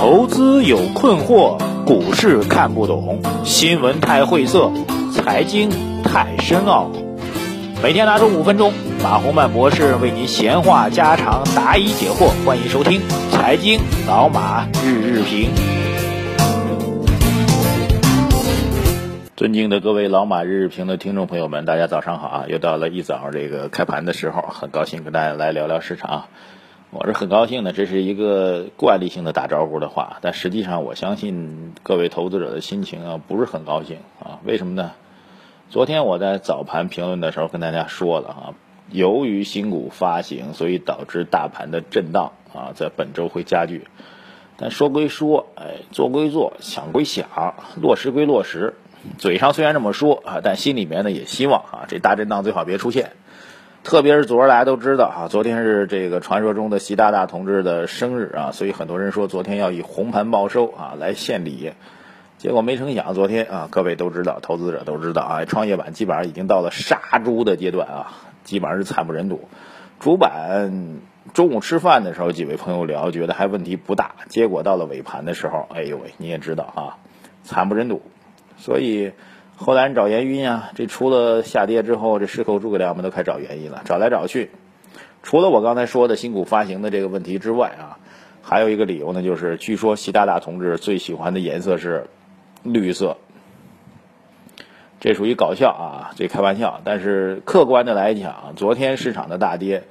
投资有困惑，股市看不懂，新闻太晦涩，财经太深奥。每天拿出五分钟，马洪曼博士为您闲话家常，答疑解惑。欢迎收听《财经老马日日评》。尊敬的各位老马日日评的听众朋友们，大家早上好啊！又到了一早这个开盘的时候，很高兴跟大家来聊聊市场。我是很高兴的，这是一个惯例性的打招呼的话，但实际上我相信各位投资者的心情啊不是很高兴啊。为什么呢？昨天我在早盘评论的时候跟大家说了啊，由于新股发行，所以导致大盘的震荡啊，在本周会加剧。但说归说，哎，做归做，想归想，落实归落实，嘴上虽然这么说啊，但心里面呢也希望啊，这大震荡最好别出现。特别是昨儿大家都知道啊，昨天是这个传说中的习大大同志的生日啊，所以很多人说昨天要以红盘报收啊来献礼，结果没成想昨天啊，各位都知道，投资者都知道啊，创业板基本上已经到了杀猪的阶段啊，基本上是惨不忍睹。主板中午吃饭的时候，几位朋友聊，觉得还问题不大，结果到了尾盘的时候，哎呦喂，你也知道啊，惨不忍睹，所以。后来人找原因啊，这除了下跌之后，这矢口诸葛亮们都开始找原因了，找来找去，除了我刚才说的新股发行的这个问题之外啊，还有一个理由呢，就是据说习大大同志最喜欢的颜色是绿色，这属于搞笑啊，这开玩笑，但是客观的来讲，昨天市场的大跌。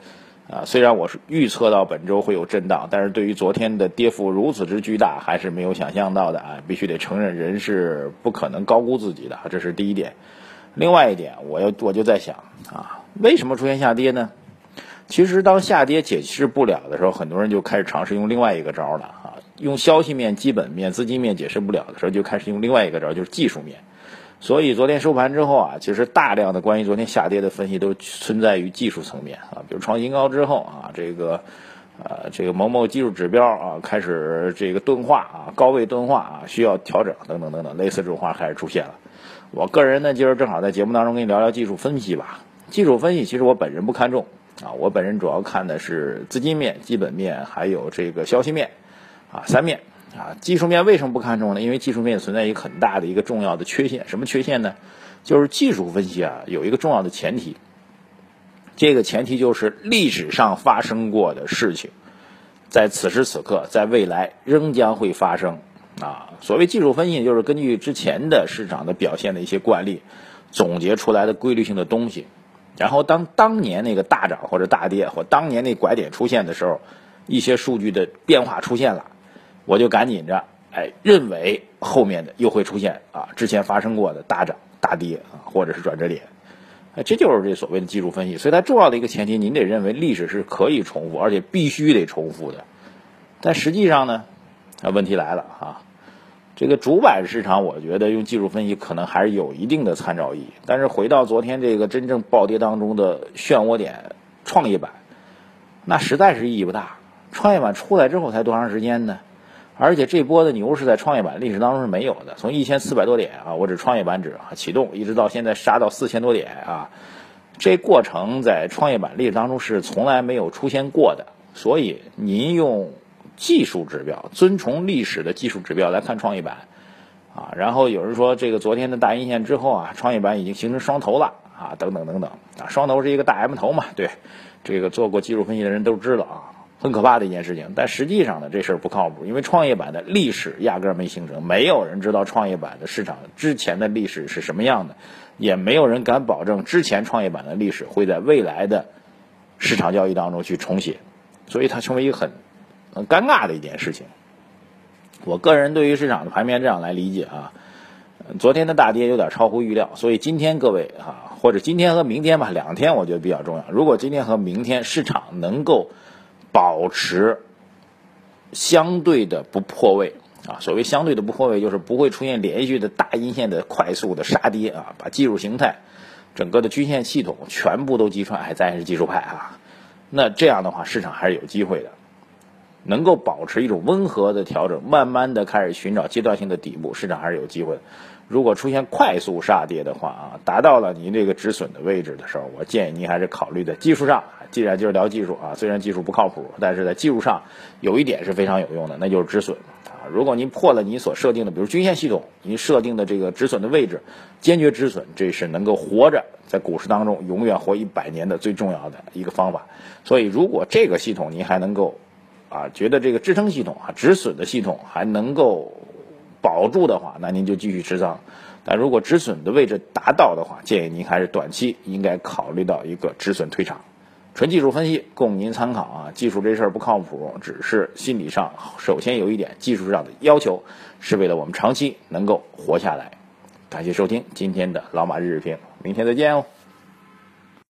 啊，虽然我是预测到本周会有震荡，但是对于昨天的跌幅如此之巨大，还是没有想象到的啊！必须得承认，人是不可能高估自己的，这是第一点。另外一点，我要我就在想啊，为什么出现下跌呢？其实当下跌解释不了的时候，很多人就开始尝试用另外一个招了啊，用消息面、基本面、资金面解释不了的时候，就开始用另外一个招，就是技术面。所以昨天收盘之后啊，其实大量的关于昨天下跌的分析都存在于技术层面啊，比如创新高之后啊，这个呃这个某某技术指标啊开始这个钝化啊，高位钝化啊，需要调整等等等等，类似这种话开始出现了。我个人呢，今儿正好在节目当中跟你聊聊技术分析吧。技术分析其实我本人不看重啊，我本人主要看的是资金面、基本面还有这个消息面啊三面。啊，技术面为什么不看重呢？因为技术面存在一个很大的一个重要的缺陷，什么缺陷呢？就是技术分析啊有一个重要的前提，这个前提就是历史上发生过的事情，在此时此刻，在未来仍将会发生。啊，所谓技术分析就是根据之前的市场的表现的一些惯例，总结出来的规律性的东西，然后当当年那个大涨或者大跌或当年那拐点出现的时候，一些数据的变化出现了。我就赶紧着，哎，认为后面的又会出现啊，之前发生过的大涨大跌啊，或者是转折点，哎，这就是这所谓的技术分析。所以它重要的一个前提，您得认为历史是可以重复，而且必须得重复的。但实际上呢，啊，问题来了啊，这个主板市场，我觉得用技术分析可能还是有一定的参照意义。但是回到昨天这个真正暴跌当中的漩涡点，创业板，那实在是意义不大。创业板出来之后才多长时间呢？而且这波的牛市在创业板历史当中是没有的，从一千四百多点啊，我指创业板指啊启动，一直到现在杀到四千多点啊，这过程在创业板历史当中是从来没有出现过的。所以您用技术指标，遵从历史的技术指标来看创业板啊，然后有人说这个昨天的大阴线之后啊，创业板已经形成双头了啊，等等等等啊，双头是一个大 M 头嘛，对，这个做过技术分析的人都知道啊。很可怕的一件事情，但实际上呢，这事儿不靠谱，因为创业板的历史压根儿没形成，没有人知道创业板的市场之前的历史是什么样的，也没有人敢保证之前创业板的历史会在未来的市场交易当中去重写，所以它成为一个很很尴尬的一件事情。我个人对于市场的盘面这样来理解啊，昨天的大跌有点超乎预料，所以今天各位啊，或者今天和明天吧，两天我觉得比较重要。如果今天和明天市场能够保持相对的不破位啊，所谓相对的不破位，就是不会出现连续的大阴线的快速的杀跌啊，把技术形态、整个的均线系统全部都击穿。哎，咱也是技术派啊，那这样的话，市场还是有机会的，能够保持一种温和的调整，慢慢的开始寻找阶段性的底部，市场还是有机会。如果出现快速杀跌的话啊，达到了您这个止损的位置的时候，我建议您还是考虑在技术上。既然就是聊技术啊，虽然技术不靠谱，但是在技术上有一点是非常有用的，那就是止损啊。如果您破了你所设定的，比如均线系统，您设定的这个止损的位置，坚决止损，这是能够活着在股市当中永远活一百年的最重要的一个方法。所以，如果这个系统您还能够啊觉得这个支撑系统啊止损的系统还能够保住的话，那您就继续持仓。但如果止损的位置达到的话，建议您还是短期应该考虑到一个止损退场。纯技术分析供您参考啊，技术这事儿不靠谱，只是心理上首先有一点技术上的要求，是为了我们长期能够活下来。感谢收听今天的老马日日评，明天再见哦。